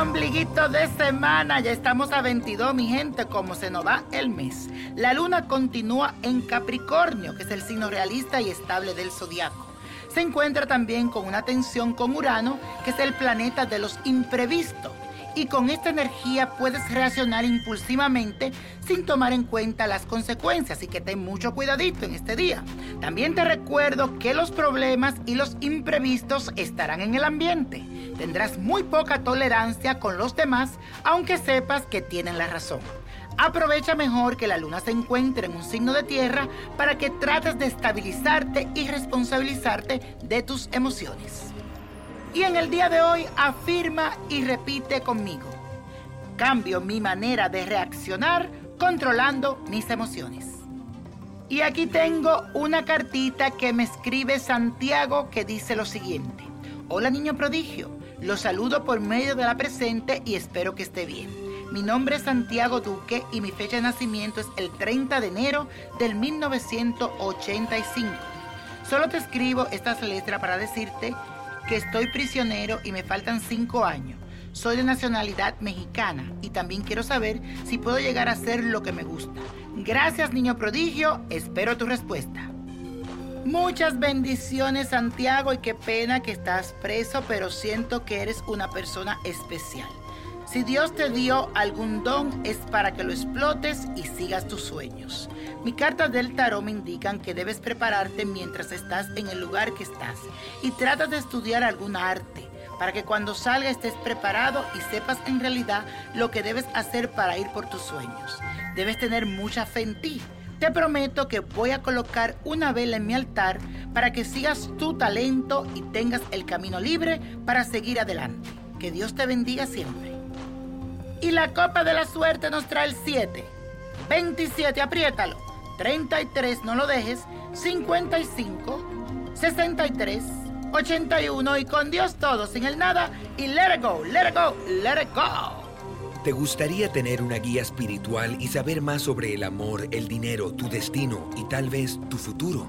Ombliguito de semana, ya estamos a 22, mi gente, como se nos va el mes. La luna continúa en Capricornio, que es el signo realista y estable del zodiaco. Se encuentra también con una tensión con Urano, que es el planeta de los imprevistos y con esta energía puedes reaccionar impulsivamente sin tomar en cuenta las consecuencias, y que ten mucho cuidadito en este día. También te recuerdo que los problemas y los imprevistos estarán en el ambiente. Tendrás muy poca tolerancia con los demás, aunque sepas que tienen la razón. Aprovecha mejor que la luna se encuentre en un signo de tierra para que trates de estabilizarte y responsabilizarte de tus emociones. Y en el día de hoy afirma y repite conmigo. Cambio mi manera de reaccionar controlando mis emociones. Y aquí tengo una cartita que me escribe Santiago que dice lo siguiente. Hola niño prodigio, lo saludo por medio de la presente y espero que esté bien. Mi nombre es Santiago Duque y mi fecha de nacimiento es el 30 de enero del 1985. Solo te escribo estas letras para decirte que estoy prisionero y me faltan cinco años. Soy de nacionalidad mexicana y también quiero saber si puedo llegar a hacer lo que me gusta. Gracias, niño prodigio. Espero tu respuesta. Muchas bendiciones, Santiago, y qué pena que estás preso, pero siento que eres una persona especial. Si Dios te dio algún don es para que lo explotes y sigas tus sueños. Mi cartas del tarot me indican que debes prepararte mientras estás en el lugar que estás y tratas de estudiar algún arte para que cuando salga estés preparado y sepas en realidad lo que debes hacer para ir por tus sueños. Debes tener mucha fe en ti. Te prometo que voy a colocar una vela en mi altar para que sigas tu talento y tengas el camino libre para seguir adelante. Que Dios te bendiga siempre. Y la copa de la suerte nos trae el 7. 27, apriétalo. 33, no lo dejes. 55, 63, 81 y con Dios todo, sin el nada. Y let it go, let it go, let it go. ¿Te gustaría tener una guía espiritual y saber más sobre el amor, el dinero, tu destino y tal vez tu futuro?